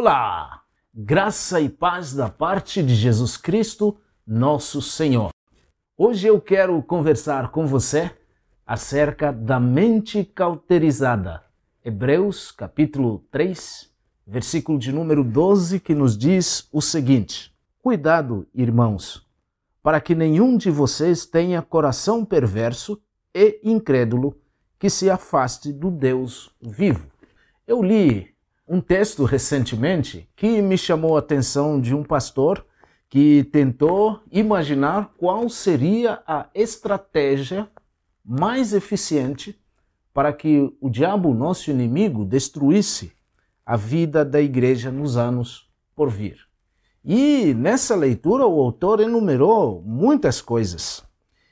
Olá! Graça e paz da parte de Jesus Cristo, nosso Senhor. Hoje eu quero conversar com você acerca da mente cauterizada. Hebreus capítulo 3, versículo de número 12, que nos diz o seguinte: Cuidado, irmãos, para que nenhum de vocês tenha coração perverso e incrédulo que se afaste do Deus vivo. Eu li um texto recentemente que me chamou a atenção de um pastor que tentou imaginar qual seria a estratégia mais eficiente para que o diabo, nosso inimigo, destruísse a vida da igreja nos anos por vir. E nessa leitura o autor enumerou muitas coisas.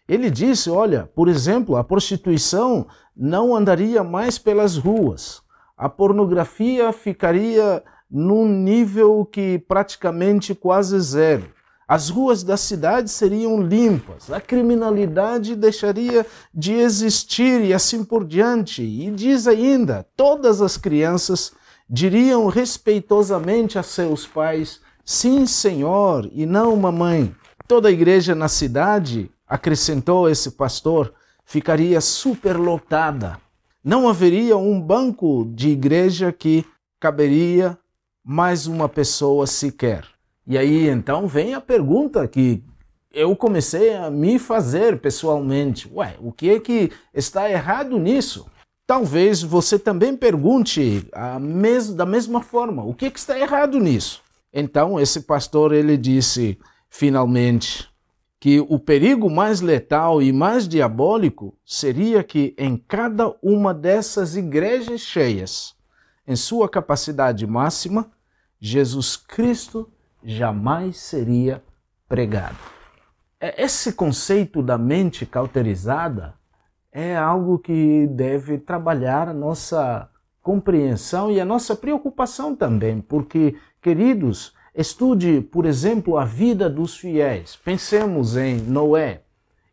Ele disse: olha, por exemplo, a prostituição não andaria mais pelas ruas, a pornografia ficaria num nível que praticamente quase zero. As ruas da cidade seriam limpas, a criminalidade deixaria de existir e assim por diante. E diz ainda: todas as crianças diriam respeitosamente a seus pais: Sim, senhor, e não mamãe. Toda a igreja na cidade, acrescentou esse pastor, ficaria superlotada. Não haveria um banco de igreja que caberia mais uma pessoa sequer. E aí então vem a pergunta que eu comecei a me fazer pessoalmente. Ué, o que é que está errado nisso? Talvez você também pergunte mes da mesma forma, o que, é que está errado nisso? Então esse pastor ele disse finalmente que o perigo mais letal e mais diabólico seria que em cada uma dessas igrejas cheias, em sua capacidade máxima, Jesus Cristo jamais seria pregado. É, esse conceito da mente cauterizada é algo que deve trabalhar a nossa compreensão e a nossa preocupação também, porque, queridos, estude, por exemplo, a vida dos fiéis. Pensemos em Noé.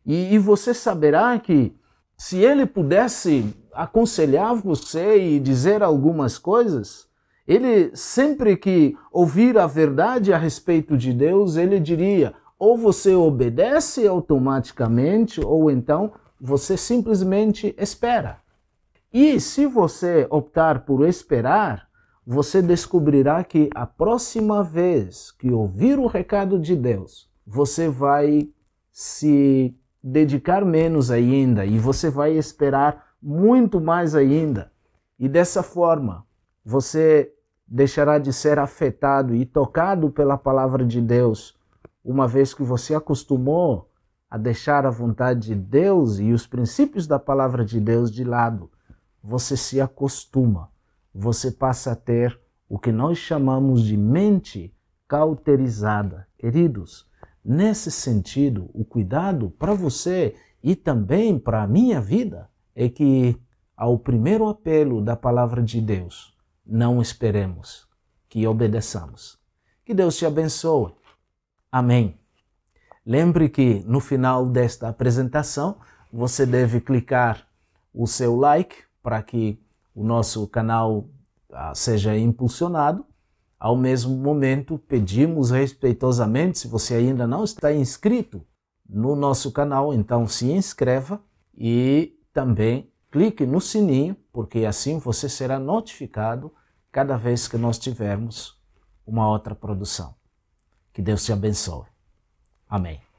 E, e você saberá que se ele pudesse aconselhar você e dizer algumas coisas, ele sempre que ouvir a verdade a respeito de Deus, ele diria: ou você obedece automaticamente, ou então você simplesmente espera. E se você optar por esperar, você descobrirá que a próxima vez que ouvir o recado de Deus, você vai se dedicar menos ainda e você vai esperar muito mais ainda. E dessa forma, você deixará de ser afetado e tocado pela palavra de Deus, uma vez que você acostumou a deixar a vontade de Deus e os princípios da palavra de Deus de lado. Você se acostuma, você passa a ter o que nós chamamos de mente cauterizada. Queridos, nesse sentido, o cuidado para você e também para a minha vida é que ao primeiro apelo da palavra de Deus, não esperemos, que obedeçamos. Que Deus te abençoe. Amém. Lembre que no final desta apresentação você deve clicar o seu like para que o nosso canal ah, seja impulsionado. Ao mesmo momento, pedimos respeitosamente, se você ainda não está inscrito no nosso canal, então se inscreva e também clique no sininho, porque assim você será notificado cada vez que nós tivermos uma outra produção. Que Deus te abençoe. Amém.